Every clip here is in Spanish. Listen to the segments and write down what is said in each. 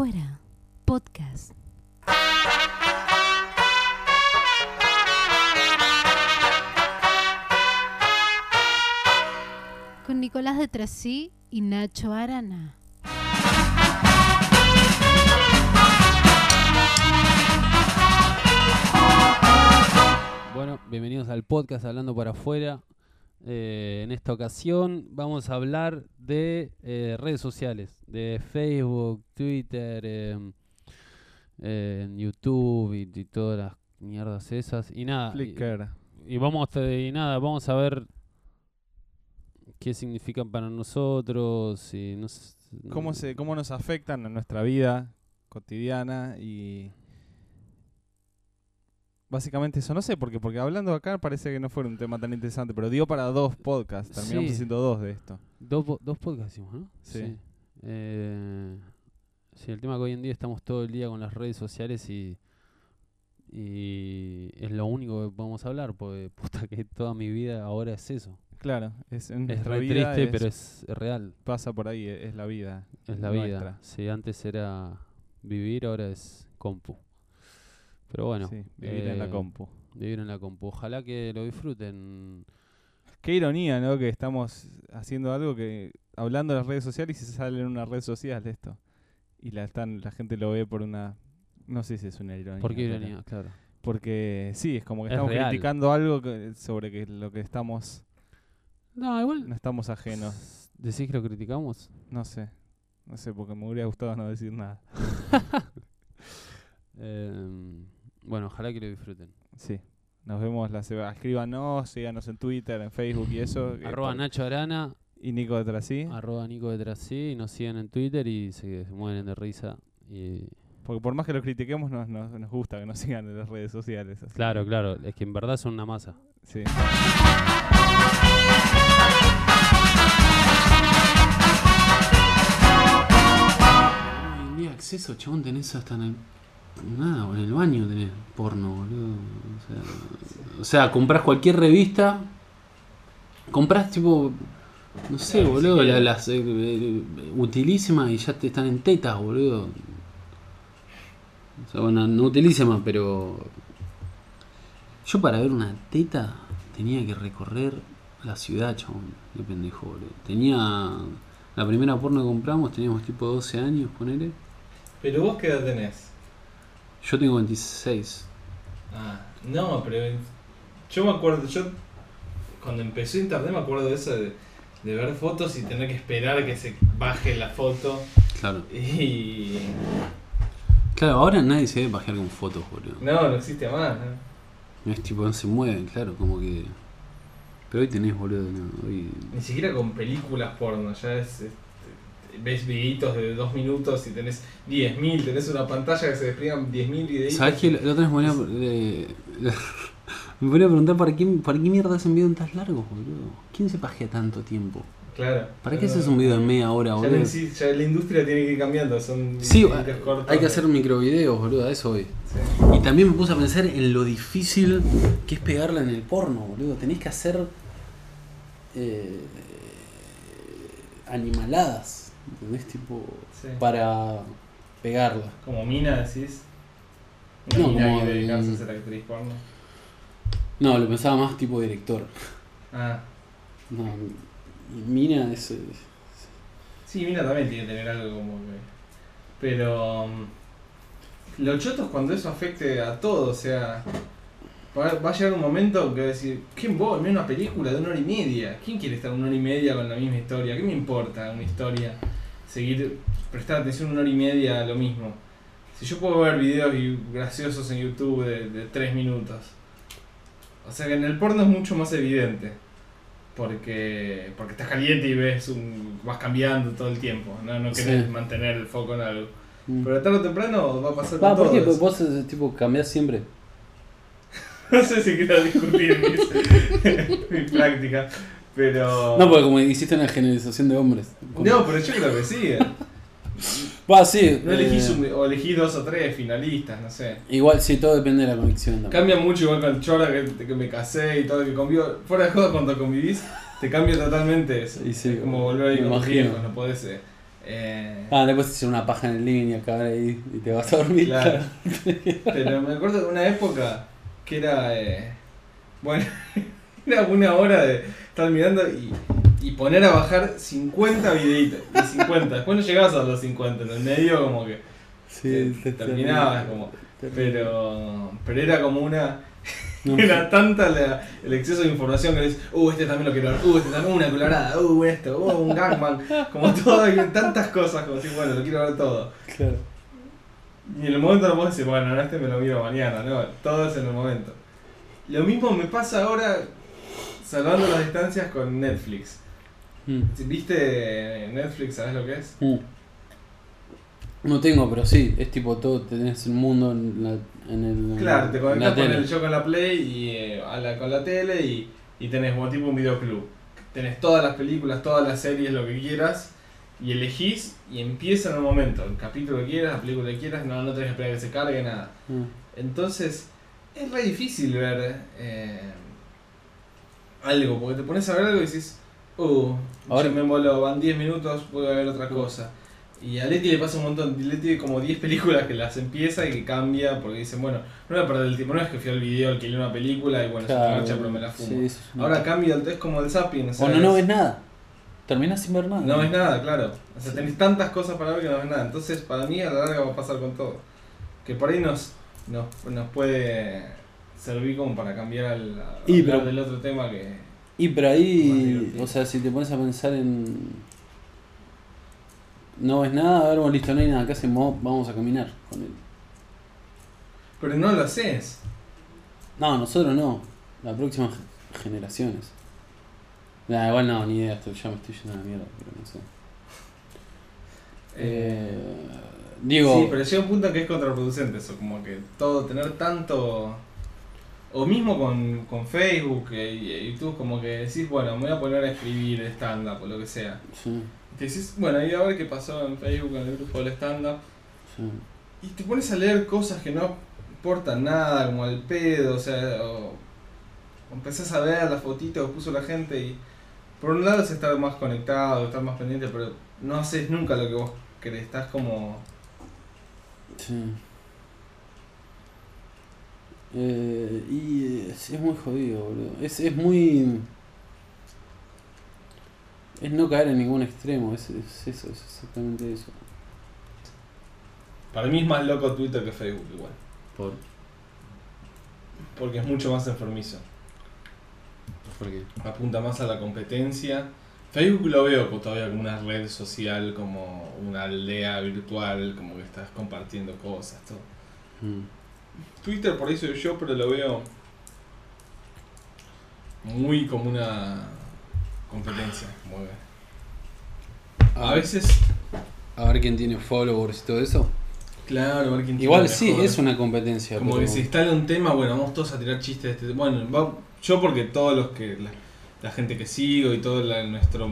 afuera. Podcast. Con Nicolás de Trasí y Nacho Arana. Bueno, bienvenidos al podcast Hablando para afuera. Eh, en esta ocasión vamos a hablar de eh, redes sociales, de Facebook, Twitter, em, eh, YouTube y, y todas las mierdas esas. Y nada, y, Flickr. y vamos a, y nada, vamos a ver qué significan para nosotros y no sé, ¿Cómo, se, ¿Cómo nos afectan en nuestra vida cotidiana? Y básicamente eso, no sé, porque porque hablando acá parece que no fuera un tema tan interesante, pero dio para dos podcasts, terminamos Sí. haciendo dos de esto. Dos, dos podcasts hicimos, ¿no? Sí. Eh, sí, el tema que hoy en día estamos todo el día con las redes sociales y, y es lo único que podemos hablar, porque puta que toda mi vida ahora es eso. Claro, es, en Es re vida triste, es- pero es vida pasa por ahí, es la vida. Es la vida. Sí, antes era vivir, ahora es compu. Pero bueno, Sí, vivir en la eh, compu. vivir en la compu. Ojalá que lo disfruten. Qué ironía, ¿no? Que estamos haciendo algo que hablando de las redes sociales y se sale en una red social de esto. Y la están la gente lo ve por una no sé si es una ironía. ¿Por qué pero- ironía? Claro. Porque sí, es como que Es estamos real. criticando algo que- sobre que lo que estamos No, igual. no estamos ajenos. ¿Decís que lo criticamos? No sé. No sé, porque me hubiera gustado no decir nada. Em, bueno, ojalá que lo disfruten. Sí. Nos vemos la semana. Escríbanos, síganos en Twitter, en Facebook y eso. eh, Arroba Nacho Arana, Y Nico detrás sí. arroba Nico detrás sí, y nos siguen en Twitter y se, mueren de risa. Y Porque por más que lo critiquemos, nos, nos, nos gusta que nos sigan en las redes sociales. así claro, claro, es que en verdad son una masa. Sí. Día acceso, chabón, tenés hasta en el. Nada, en el baño tenés porno, boludo. O sea, o sea, compras cualquier revista. Compras tipo. No sé, Claro, boludo, la- las eh, eh, utilísimas y ya te están en tetas, boludo. O sea, bueno, no utilísimas, pero. Yo para ver una teta tenía que recorrer la ciudad, chabón. Qué pendejo, boludo. Tenía. La primera porno que compramos teníamos tipo 12 años, ponele. Pero vos qué edad tenés? Yo tengo 26. Ah, no, pero yo me acuerdo, yo cuando empezó internet me acuerdo de eso de, de ver fotos y tener que esperar que se baje la foto Claro. y Claro, ahora nadie se debe bajar con fotos, boludo. no, no existe más, ¿no? Es tipo, no se mueven, claro, como que. Pero hoy tenés, boludo, no, hoy. Ni siquiera con películas porno, ya es, ves videitos de dos minutos y tenés 10.000, tenés una pantalla que se despliegan 10.000 videitos. ¿Sabes qué? La otra vez me ponía, eh, me ponía a preguntar para qué, para qué mierda hacen videos tan largos, boludo. ¿Quién se pajea tanto tiempo? Claro. ¿Para qué haces un video de media hora, boludo? sí, ya la industria tiene que ir cambiando, son Sí, cortos hay que hacer microvideos, boludo, a eso hoy. sí. Y también me puse a pensar en lo difícil que es pegarla en el porno, boludo. Tenés que hacer eh, animaladas, ¿entendés? Tipo, Sí. para pegarla. Como Mina decís. Una No, mina como, que dedicarse a ser actriz porno. No, lo pensaba más tipo director. Ah. No, y Mina es... eh, Sí, Mina también tiene que tener algo como que. Pero. mm, Lo choto es cuando eso afecte a todo, o sea. Va va a llegar un momento que va a decir, ¿quién vos? Mira una película de una hora y media. ¿Quién quiere estar una hora y media con la misma historia? ¿Qué me importa una historia? Seguir, prestar atención una hora y media a lo mismo. Si yo puedo ver videos graciosos en YouTube de, de 3 minutos. O sea que en el porno es mucho más evidente. Porque, porque estás caliente y ves un, vas cambiando todo el tiempo. No, no querés Sí. mantener el foco en algo. mm. Pero tarde o temprano va a pasar Va, con ¿por qué? Porque vos tipo cambiás siempre. No sé si quiero discutir mis, mi práctica. Pero. No, porque como hiciste una generalización de hombres. No, pero yo creo que sí. eh. Va, sí. No elegís eh, un- o elegís dos o tres finalistas, no sé. Igual, sí, todo depende de la conexión también. Cambia mucho igual con el Chora que, que me casé y todo, que convivo. Fuera de joda cuando convivís, te cambia totalmente eso. Y sí, es como volver a ir me con tus imagino. viejos, no podés. eh, Eh, Ah, le puedes hacer una paja en el living y acabar ahí y te vas a dormir. Claro. Pero me acuerdo de una época que era. eh, bueno, era una hora de estar mirando y, y poner a bajar 50 videitos. Y 50. Después no llegabas a los 50. En el medio, como que. Sí, te- te- terminabas te- como. Pero. Pero era como una. No, Era tanta la- el exceso de información que dices, uh, este también lo quiero ver, uh, este también una colorada, uh, esto, uh, un gagman, como todo, y tantas cosas, como si, bueno, lo quiero ver todo. Claro. Y en el momento no puedo decir, bueno, no, este me lo miro mañana, no, todo es en el momento. Lo mismo me pasa ahora, salvando las distancias con Netflix. Mm. ¿Viste Netflix? ¿Sabes lo que es? Mm. No tengo, pero sí, es tipo todo, tenés el mundo en, la, en el. Claro, te conectas con el yo con la Play y eh, a la, con la tele y, y tenés como tipo un videoclub. Tenés todas las películas, todas las series, lo que quieras y elegís y empieza en un momento. El capítulo que quieras, la película que quieras, no, no tenés que esperar que se cargue, nada. Mm. Entonces, es re difícil ver eh, algo, porque te pones a ver algo y decís, uh, Ahora- me molo, van 10 minutos, voy a ver otra cosa. Y a Leti le pasa un montón, Leti tiene como 10 películas que las empieza y que cambia, porque dicen, bueno, no voy a perder el tiempo, no es que fui al video, alquilé una película y bueno, se Claro, engancha, pero me la fumo. sí, es una- Ahora cambia, es como el zapping, o no, no es- ves nada. Terminás sin ver nada. no ves nada, claro. O sea, tenés tantas cosas para ver que no ves nada. Entonces, para mí, a la larga va a pasar con todo. Que por ahí nos, nos, nos puede servir como para cambiar al Y, pero- del otro tema que. Y pero ahí, o sea, si te pones a pensar en. No ves nada, a ver, bueno, listo, no hay nada que hacemos, vamos a caminar con él. Pero no lo haces. No, nosotros no, las próximas ge- generaciones. Nah, igual no, ni idea, estoy, ya me estoy yendo a la mierda, pero no sé. Eh, digo, Sí, pero llega un punto que es contraproducente eso, como que todo, tener tanto. O mismo con, con Facebook e- y YouTube, como que decís, bueno, me voy a poner a escribir stand-up o lo que sea. sí, te decís, bueno, y a ver qué pasó en Facebook, en el grupo del stand-up. sí. Y te pones a leer cosas que no aportan nada, como el pedo, o sea, o, o empezás a ver las fotitos que puso la gente y por un lado es estar más conectado, estar más pendiente, pero no haces nunca lo que vos querés, estás como... Sí. Eh, y es, es muy jodido, boludo. Es, es muy. Es no caer en ningún extremo, es, es eso, es exactamente eso. Para mí es más loco Twitter que Facebook igual, ¿Por, porque es mucho más enfermizo, por qué? apunta más a la competencia. Facebook lo veo como todavía como una red social, como una aldea virtual, como que estás compartiendo cosas, todo. Mm. Twitter por ahí soy yo, pero lo veo muy como una competencia. como que- A veces, A ver quién tiene followers y todo eso. claro, a ver quién tiene Igual sí, mejor. es una competencia. Como pero- que se instala un tema, bueno, vamos todos a tirar chistes de este tema. Bueno, va- yo porque todos los que. La, la gente que sigo y todo la- nuestro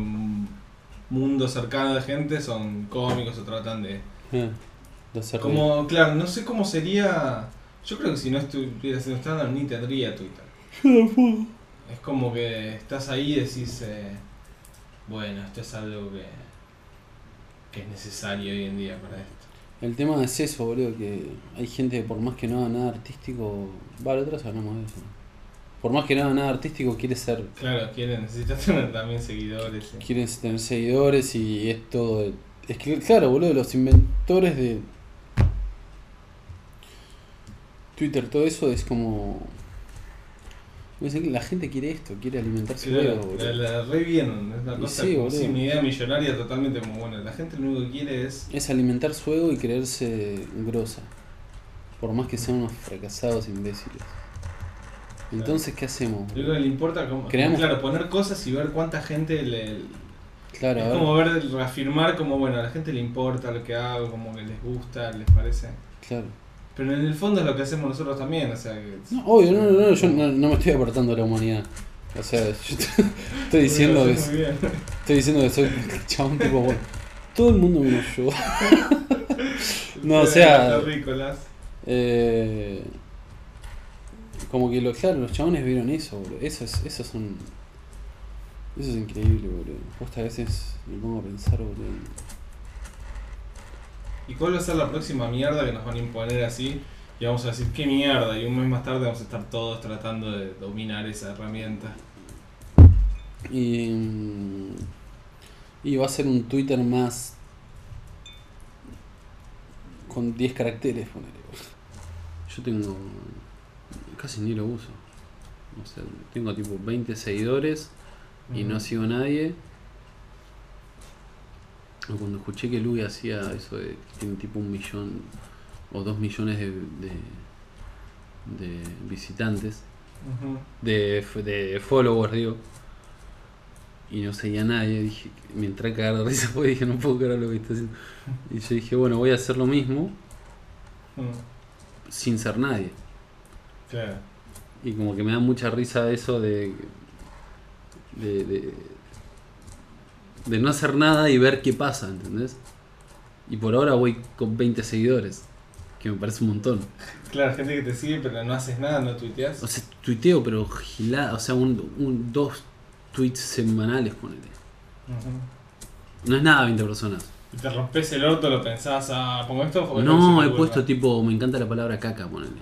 mundo cercano de gente son cómicos o tratan de. Eh, de hacer Como, claro, no sé cómo sería. Yo creo que si no estuviera haciendo stand ni tendría Twitter. Es como que estás ahí y decís, eh, bueno, esto es algo que, que es necesario hoy en día para esto. El tema es eso, boludo, que hay gente que por más que no haga nada artístico, va, la otra vez hablamos de eso. Por más que no haga nada artístico, quiere ser, Claro, quiere, necesitas tener también seguidores. eh. quiere tener seguidores y es todo. de- es que, claro, boludo, los inventores de Twitter, todo eso es como. sé, La gente quiere esto, quiere alimentarse luego, la, boludo. la re bien, es una Y cosa sí, como sí, una idea millonaria totalmente como bueno. La gente lo único que quiere es. Es alimentar su ego y creerse grosa. Por más que sean unos fracasados imbéciles. Entonces, ¿qué hacemos? Yo creo que le importa como, Creamos- claro, poner cosas y ver cuánta gente le. Claro, a es ver. como ver, reafirmar como bueno, a la gente le importa lo que hago, como que les gusta, les parece. Claro. Pero en el fondo es lo que hacemos nosotros también, o sea que. No, obvio, no, no, no, yo no, no me estoy apartando de la humanidad. O sea, yo estoy diciendo que, estoy diciendo que soy un chabón tipo bueno. Todo el mundo menos yo. No, o sea-. Eh, como que lo, claro, los chabones vieron eso, boludo. Eso es, eso son. Eso es increíble, boludo. Posta a veces me pongo a pensar, boludo. ¿Y cuál va a ser la próxima mierda que nos van a imponer así? Y vamos a decir, ¿qué mierda? Y un mes más tarde vamos a estar todos tratando de dominar esa herramienta. Y, y va a ser un Twitter más con 10 caracteres, ponele. Yo tengo. casi ni lo uso. O sea, tengo tipo 20 seguidores y no sigo a nadie. O Cuando escuché que Luis hacía eso de que tiene tipo un millón o dos millones de, de, de visitantes, de, de followers, digo, y no seguía a nadie, dije, me entré a cagar de risa porque dije, no puedo creer lo que está haciendo. Y yo dije, bueno, voy a hacer lo mismo sin ser nadie. Claro. Y como que me da mucha risa eso de, de, de, de no hacer nada y ver qué pasa, ¿entendés? Y por ahora voy con 20 seguidores, que me parece un montón. Claro, gente que te sigue pero no haces nada, no tuiteas. O sea, tuiteo, pero gilada, o sea, un, un- dos tweets semanales, ponele. Ujú. No es nada 20 personas. Y te rompes el orto, lo pensás, ah, pongo esto o No, he esto, puesto tipo, me encanta la palabra caca, ponele.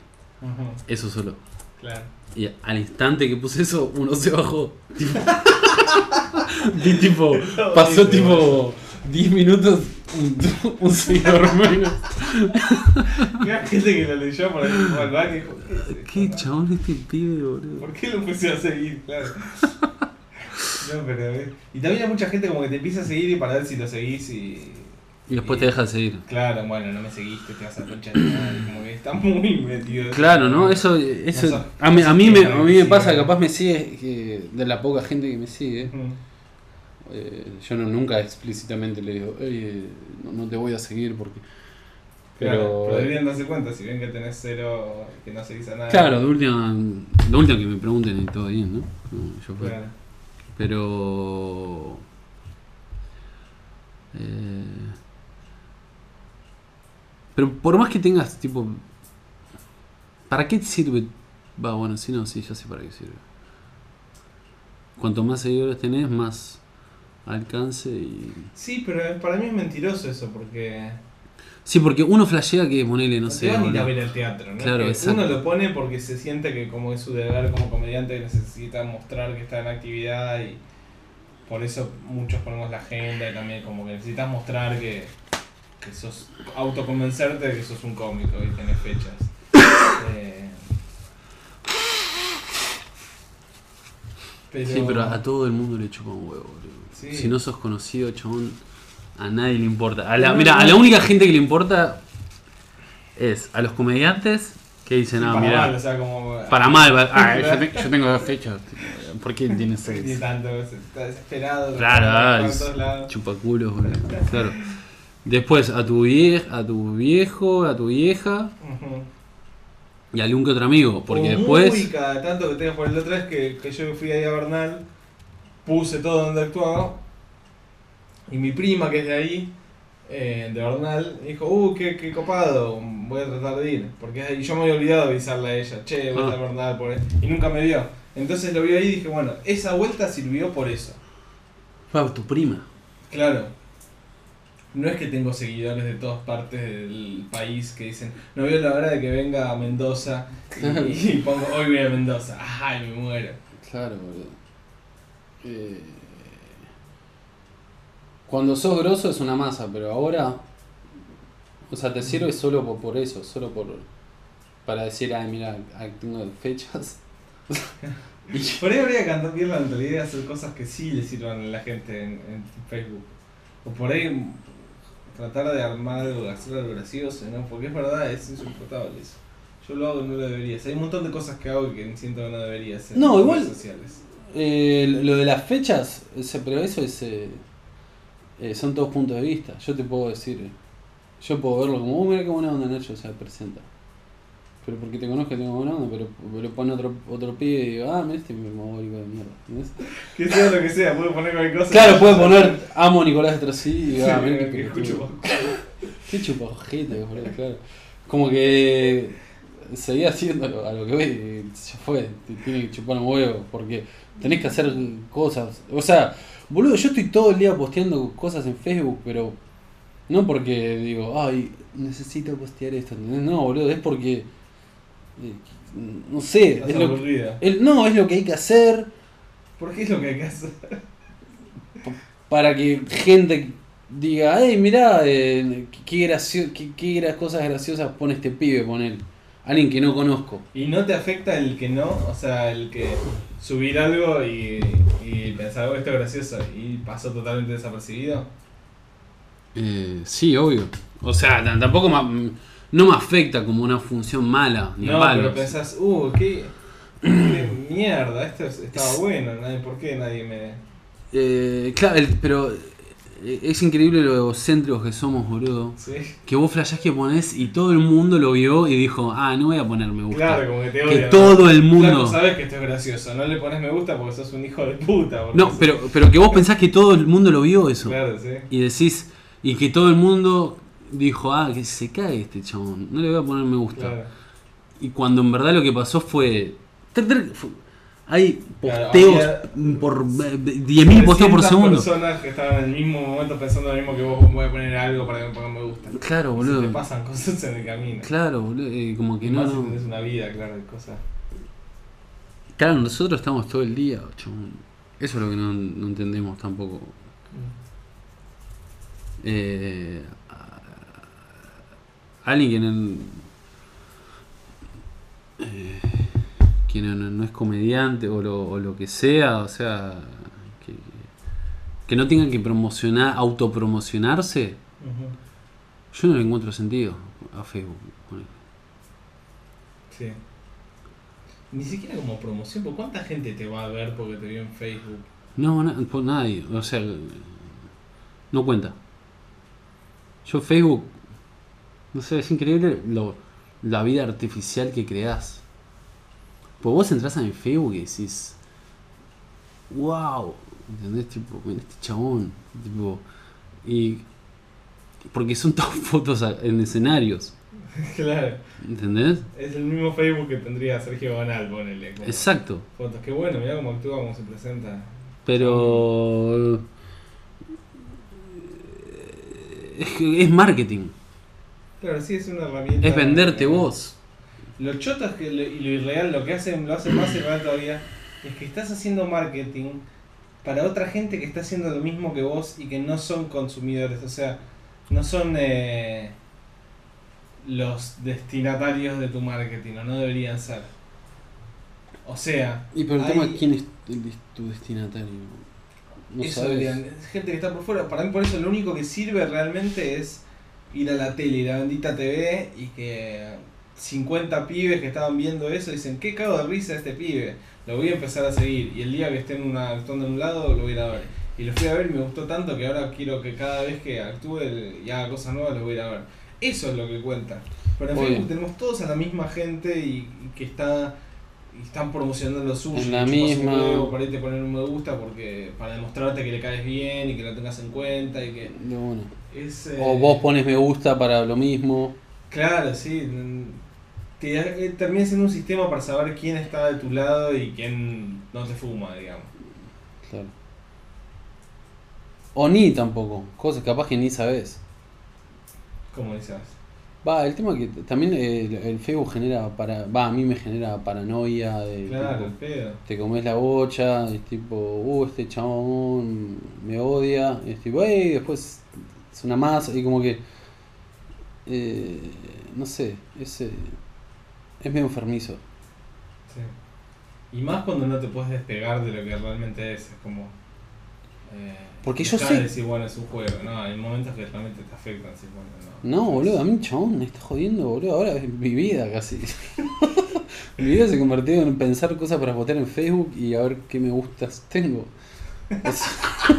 Ujú, Eso solo. Claro. Y al instante que puse eso, uno se bajó. Tipo, Vi tipo, pasó tipo 10 minutos, un, un seguidor menos. Había gente que lo leyó por ahí fue al baño ¿qué ¿Qué chabón este pibe, boludo? ¿Por qué lo puse a seguir? Claro. No, pero, eh, y también hay mucha gente como que te empieza a seguir y para ver si lo seguís y. Y después te deja de seguir. Claro, bueno, no me seguiste, te vas a concha de tu madre, Como que está muy metido. Claro, ¿no? Eso, eso No a mí, a mí me, a que mí me pasa, capaz me sigue, que de la poca gente que me sigue, Ujú. Eh, yo no, nunca explícitamente le digo, "Ey, no, no te voy a seguir porque... Claro, Pero, pero deberían darse cuenta si ven que tenés cero, que no seguís a nadie. claro, de última, de última que me pregunten y todo bien, ¿no? No, yo fue. Claro. Pero... eh, pero por más que tengas, tipo... ¿Para qué sirve? Va, bueno, si no, sí, ya sé para qué sirve. Cuanto más seguidores tenés, más alcance y... Sí, pero para mí es mentiroso eso, porque. Sí, porque uno flashea que ponele, no No sé... te van a ir a boludo. ver al teatro, ¿no? Claro. Uno lo pone porque se siente que como es su deber como comediante necesita mostrar que está en actividad y por eso muchos ponemos la agenda y también como que necesitas mostrar que, que sos autoconvencerte de que sos un cómico y tenés fechas. Eh, pero, Sí, pero a todo el mundo le chupa un huevo, boludo. Sí. Si no sos conocido, chabón, a nadie le importa. A la, No, mira, a la única gente que le importa es a los comediantes que dicen, ah, para mira, mal, o sea, como, para mal, ah, yo, te- yo tengo dos fechas. ¿Por qué tienes Ni seis? tanto, está desesperado. Claro, ah. Chupaculos, boludo. Claro. Después a tu, vie a tu viejo, a tu vieja Ujú. Y algún que otro amigo. Porque O después. Muy cada tanto que tengo por el otra vez que, que yo fui ahí a Bernal, puse todo donde actuaba. Y mi prima, que es de ahí, eh, de Bernal, dijo: Uh, qué, qué copado, voy a tratar de ir. Porque es yo me había olvidado avisarle a ella: Che, voy a Ah. a Bernal por. Y nunca me vio. Entonces lo vi ahí y dije: Bueno, esa vuelta sirvió por eso. Ah, tu prima. Claro. No es que tengo seguidores de todas partes del país que dicen, no veo la hora de que venga a Mendoza y, y pongo, hoy voy a Mendoza. Ay, me muero. Claro, boludo. Eh, cuando sos grosso es una masa, pero ahora. O sea, te sirve solo por, por eso, solo por. Para decir, ay, mira, tengo fechas. Por ahí habría que cambiar la mentalidad de hacer cosas que sí le sirvan a la gente en, en Facebook. O por ahí tratar de armar algo, de hacer algo gracioso, ¿no? Porque es verdad, es insoportable eso. Yo lo hago y no lo debería hacer. Hay un montón de cosas que hago que siento que no debería hacer. No, en igual- redes sociales. eh, lo de las fechas, ese- pero eso es. eh, eh, son todos puntos de vista. Yo te puedo decir. Yo puedo verlo como, oh, mira qué buena onda Nacho se presenta. Pero porque te conozco tengo buena onda, pero lo pone otro, otro pibe y digo, ah, mira este mogólico de mierda. ¿entendés? Que sea lo que sea, puedo poner cualquier cosa. Claro, puede poner amo a Nicolás Trasí y digo, ah, mira que qué escucho pelotudo. Qué chupajete, boludo, claro. Como que seguía haciendo a lo que voy y ya fue, te tiene que chupar un huevo, porque tenés que hacer cosas. O sea, boludo, yo estoy todo el día posteando cosas en Facebook, pero No porque digo, ay, necesito postear esto. ¿entendés? No, boludo, es porque. Eh, no sé, es lo, el- no, es lo que hay que hacer ¿Por qué es lo que hay que hacer? para que gente diga, hey, mirá, eh, qué, gracio qué, qué cosas graciosas pone este pibe, pone Alguien que no conozco. ¿Y no te afecta el que no? O sea, el que subir algo y, y pensar, oh, esto es gracioso y pasó totalmente desapercibido. Eh, sí, obvio. O sea, tampoco no me afecta como una función mala, ni No, pero pensás, uh, qué, qué mierda, esto es- estaba bueno, nadie, ¿por qué nadie me...? Eh, claro, el- pero eh, es increíble lo egocéntricos que somos, boludo. ¿Sí? Que vos flashás que ponés y todo el mundo lo vio y dijo, ah, no voy a poner me gusta. Claro, como que te que odian. ¿no? todo el Claro, mundo... tú sabes que esto es gracioso, no le pones me gusta porque sos un hijo de puta. No, sos- pero, pero que vos pensás que todo el mundo lo vio eso. Claro, sí. Y decís, y que todo el mundo dijo, ah, que se cae este chabón, no le voy a poner me gusta. Claro. Y cuando en verdad lo que pasó fue... hay Claro, posteos había por eh, 10.000 posteos por 300 segundo. personas que estaban en el mismo momento pensando lo mismo que vos, voy a poner algo para que me pongan me gusta. Claro, Se boludo. te pasan cosas en el camino. Claro, boludo. eh, como que Y no, más si no. tenés una vida, claro, de cosas. Claro, nosotros estamos todo el día, chabón. Eso es lo que no, no entendemos tampoco. Eh, a- alguien que no, eh, que no, es comediante o lo, o lo que sea, o sea, que, que no tenga que promocionar, autopromocionarse, yo no le encuentro sentido a Facebook. Sí. Ni siquiera como promoción, porque ¿cuánta gente te va a ver porque te vio en Facebook? No, na- por nadie, o sea, no cuenta. Yo Facebook, no sé, es increíble lo, la vida artificial que creás. Pues vos entras a mi Facebook y decís, wow, ¿entendés? Tipo, ven este chabón, tipo, y porque son todas fotos en escenarios, claro. ¿entendés? Es el mismo Facebook que tendría Sergio Banal, ponele. Exacto, Fotos. Qué bueno, mirá cómo actúa, cómo se presenta. pero es, que es marketing, Claro, sí, es una herramienta. es venderte vos. Lo choto es que lo, y lo irreal, lo que hacen, lo hace más irreal todavía, es que estás haciendo marketing para otra gente que está haciendo lo mismo que vos y que no son consumidores, o sea, no son eh, los destinatarios de tu marketing, o no deberían ser. O sea, Y pero el hay- tema es quién es el des- tu destinatario. No eso sabes. deberían- es gente que está por fuera. Para mí, por eso, lo único que sirve realmente es ir a la tele y la bendita TV y que 50 pibes que estaban viendo eso dicen: ¿Qué cago de risa este pibe? Lo voy a empezar a seguir. Y el día que esté en una, actuando en un lado, lo voy a ir a ver. Y lo fui a ver y me gustó tanto que ahora quiero que cada vez que actúe y haga cosas nuevas, lo voy a ir a ver. Eso es lo que cuenta. Pero en. Facebook tenemos todos a la misma gente y, y que está. Y están promocionando lo suyo. En la misma- para irte a poner un me gusta porque para demostrarte que le caes bien y que lo tengas en cuenta y que De una. Es eh, O vos pones me gusta para lo mismo. claro sí te, eh, termina siendo un sistema para saber quién está de tu lado y quién no te fuma digamos Claro. O ni tampoco. Cosas capaz que ni sabes. como dices Va, el tema que también el, el Facebook genera para. Va, a mí me genera paranoia de. claro tipo, te comes la bocha, es tipo, uh, este chabón me odia, y es tipo, hey, después es una masa, y como que, eh, no sé, es, eh, es medio enfermizo. sí. y más cuando no te puedes despegar de lo que realmente es es como eh, Porque yo sé- decir bueno es un juego no hay momentos que realmente te afectan sí, bueno, no No, boludo, a mí chabón me está jodiendo, boludo, ahora es mi vida casi. mi vida se convirtió en pensar cosas para votar en Facebook y a ver qué me gustas tengo. O sea, ese es,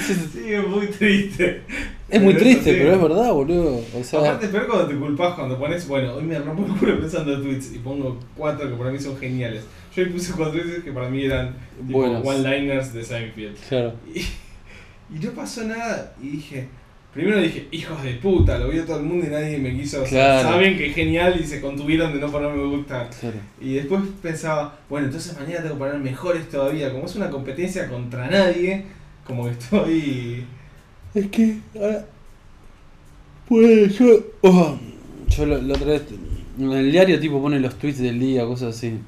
sí es muy triste es muy Pero triste, pero es verdad, boludo. O sea, Aparte, peor cuando te culpas, cuando pones, bueno, hoy me rompo el culo pensando en tweets y pongo cuatro que para mí son geniales. Yo le puse cuatro tweets que para mí eran tipo one-liners de Seinfeld. claro. Y, y no pasó nada y dije, primero dije, hijos de puta, lo vio todo el mundo y nadie me quiso. o sea, Claro. saben que es genial y se contuvieron de no ponerme me gusta. Claro. Y después pensaba, bueno, entonces mañana tengo que poner mejores todavía. Como es una competencia contra nadie, como que estoy... Es que ahora Pues yo. oh, yo la, la otra vez. En el diario, tipo, pone los tweets del día, cosas así.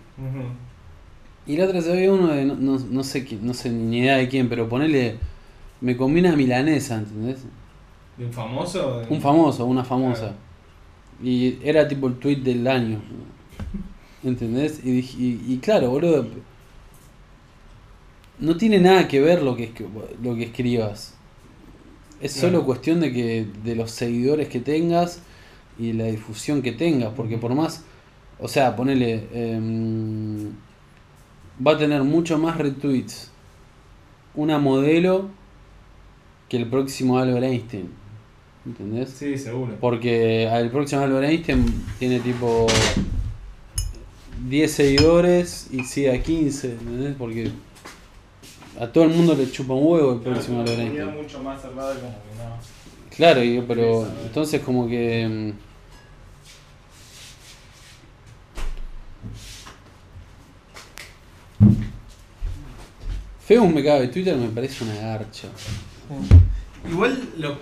Y la otra vez había uno de. No, no, no sé quién, no sé ni idea de quién, pero ponele. Me combina milanesa, ¿entendés? ¿De un famoso? Un famoso, una famosa. Y era tipo el tweet del año. ¿Entendés? Y, dije- y, y claro, boludo. No tiene nada que ver lo que, lo que escribas. Es solo cuestión de que de los seguidores que tengas y la difusión que tengas. Porque por más. O sea, ponele. em, va a tener mucho más retweets una modelo que el próximo Albert Einstein. ¿Entendés? Sí, seguro. Porque el próximo Albert Einstein tiene tipo 10 seguidores y sigue a 15, ¿entendés? Porque a todo el mundo le chupa un huevo el próximo Albert Una comunidad Einstein. mucho más cerrada como que no. Claro, pero entonces como que... mm, Facebook me cabe, Twitter me parece una garcha. Igual lo,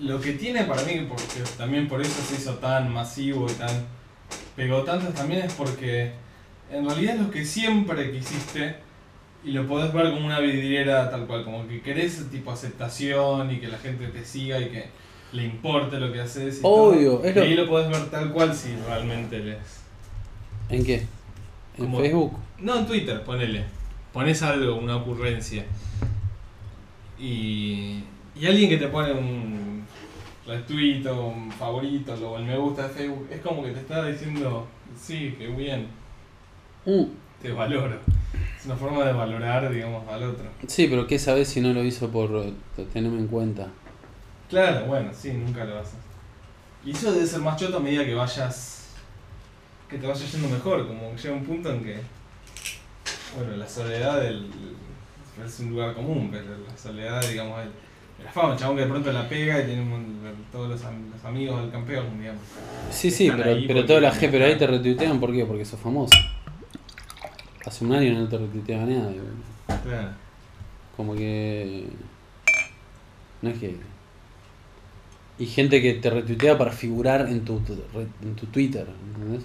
lo que tiene para mí, porque también por eso se hizo tan masivo y tan pegó también es porque en realidad es lo que siempre quisiste y lo podés ver como una vidriera tal cual, como que querés tipo aceptación y que la gente te siga y que le importe lo que haces. Y Obvio, todo. es Y lo- ahí lo podés ver tal cual si realmente les... ¿En qué? ¿En Como- Facebook? No, en Twitter, ponele. Pones algo, una ocurrencia. Y, y alguien que te pone un retweet o un favorito o el me gusta de Facebook, es como que te está diciendo, sí, qué bien, Mm, te valoro. Es una forma de valorar, digamos, al otro. Sí, pero ¿qué sabes si no lo hizo por tenerme en cuenta? Claro, bueno, sí, nunca lo haces. Y eso debe ser más choto a medida que vayas. que te vaya yendo mejor. Como que llega un punto en que. Bueno, la soledad del. es un lugar común, pero la soledad, digamos, el, la fama, el chabón que de pronto la pega y tiene todos los, am- los amigos del campeón, digamos. Sí, sí, pero, pero toda la gente, pero ahí te retuitean, ¿por qué? Porque sos famoso. Hace un año no te retuiteaba boludo. Claro. Como que. No es que. Y gente que te retuitea para figurar en tu, en tu Twitter, ¿entendés?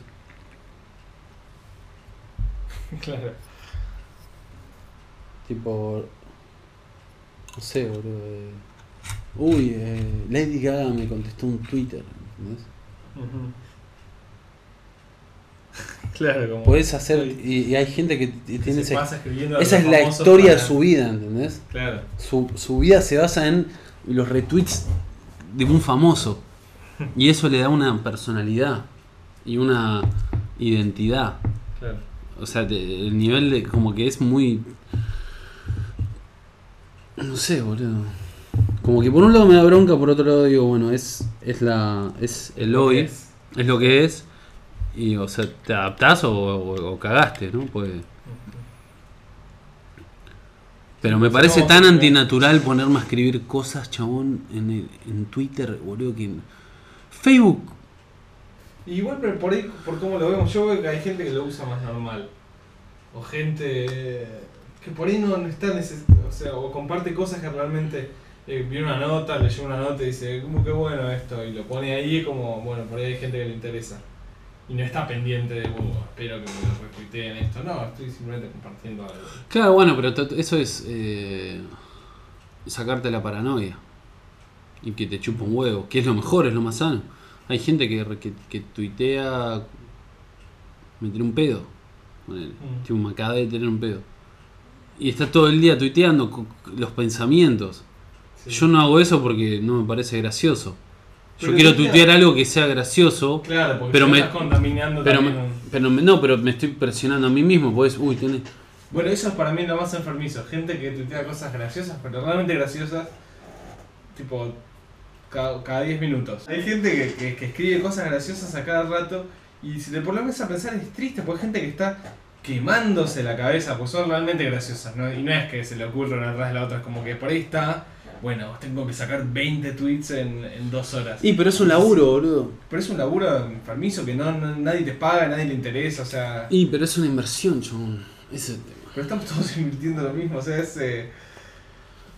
claro. Tipo. No sé, boludo. eh, Uy, eh, Lady Gaga me contestó un Twitter, ¿entendés? Claro, como. Podés hacer. Y, y hay gente que t- tiene ese- Esa es la historia de su vida, ¿entendés? Claro. Su, su vida se basa en los retweets de un famoso. Y eso le da una personalidad y una identidad. Claro. O sea, te- el nivel de. como que es muy. No sé, boludo. Como que por un lado me da bronca, por otro lado digo, bueno, es, es la. es el hoy, es, Es. lo que es. Y o sea, te adaptás o, o- o cagaste, ¿no? Pues. Pero me parece no, tan antinatural ponerme a escribir cosas, chabón, en, el- en Twitter, boludo, que... Facebook, Igual pero por ahí, por cómo lo vemos, yo veo que hay gente que lo usa más normal. O gente eh, que por ahí no está neces o sea, o comparte cosas que realmente eh, vio una nota, leyó una nota y dice, como que bueno esto, y lo pone ahí como, bueno, por ahí hay gente que le interesa. Y no está pendiente de, "Uh, espero que me lo retuiteen esto. No, estoy simplemente compartiendo algo. Claro, bueno, pero eso es eh, sacarte la paranoia y que te chupa un huevo, que es lo mejor, es lo más sano. Hay gente que, que, que tuitea meter un pedo, ponele, Mm. tipo, me acaba de tener un pedo. Y está todo el día tuiteando los pensamientos. Sí. Yo no hago eso porque no me parece gracioso. Yo quiero tuitea- tuitear algo que sea gracioso, Claro, porque Pero me- estás contaminando pero, también. me, un- pero me- no, pero me estoy presionando a mí mismo, pues, uy, tenés... Bueno, eso es para mí lo más enfermizo. Gente que tuitea cosas graciosas, pero realmente graciosas, tipo, cada, cada 10 minutos. Hay gente que, que, que escribe cosas graciosas a cada rato y si te pones a pensar es triste, porque hay gente que está quemándose la cabeza, pues son realmente graciosas, ¿no? Y no es que se le ocurra una atrás de la otra, es como que por ahí está, bueno, tengo que sacar 20 tweets en, en dos horas. Y, pero es un laburo, boludo. Pero es un laburo enfermizo que no, no- nadie te paga, nadie le interesa, o sea... Y, pero es una inversión, chabón. Ese es el tema. Pero estamos todos invirtiendo lo mismo, o sea, es. eh,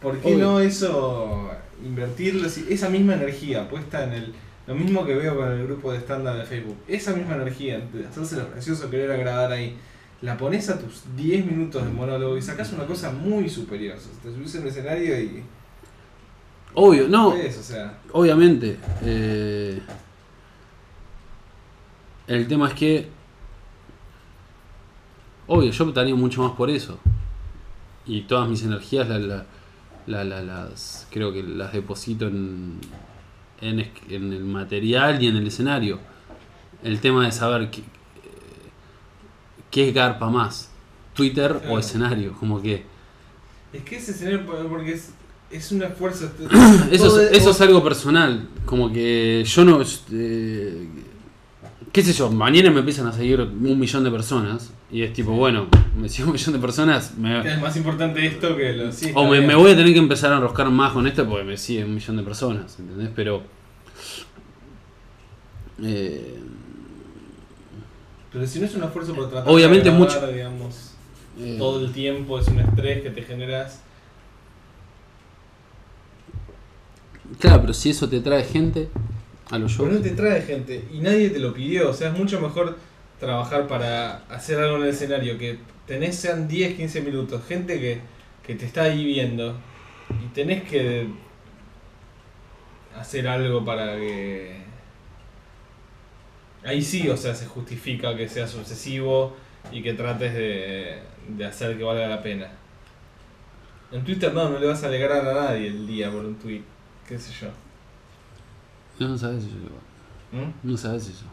¿Por qué Obvio. no eso, invertirlo, si- esa misma energía puesta en el... Lo mismo que veo con el grupo de estándar de Facebook. Esa misma energía, de hacerse lo gracioso, querer agradar ahí. La pones a tus 10 minutos de monólogo y sacas una cosa muy superior. O sea, te subís en el escenario y... Obvio, no, ves, o sea... obviamente. eh, el tema es que. Obvio, yo optaría mucho más por eso. Y todas mis energías la- la- la- la- las. Creo que las deposito en, en, el material y en el escenario. El tema de saber qué, qué es garpa más. Twitter o escenario. Como que. Es que ese escenario, porque es, es un esfuerzo... Eso, es, eso vos- es algo personal. Como que yo no. eh, ¿Qué sé yo? Mañana me empiezan a seguir un millón de personas. Y es tipo, bueno, me sigue un millón de personas. me- Es más importante esto que lo... sí, o me, voy a tener que empezar a enroscar más con esto porque me sigue un millón de personas. ¿Entendés? Pero. eh, Pero si no es un esfuerzo por tratar Obviamente de agradar, mucho- digamos, eh, todo el tiempo, es un estrés que te generas. Claro, pero si eso te trae gente a los Pero shows. no te trae gente y nadie te lo pidió. O sea, es mucho mejor trabajar para hacer algo en el escenario que tenés sean 10, 15 minutos. Gente que, que te está ahí viendo y tenés que hacer algo para que. Ahí sí, o sea, se justifica que seas obsesivo y que trates de, de hacer que valga la pena. En Twitter no, no le vas a alegrar a nadie el día por un tweet, qué sé yo. No sabes eso. igual. ¿Mm? No sabes eso.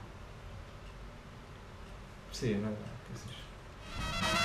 Sí, no, qué sé yo.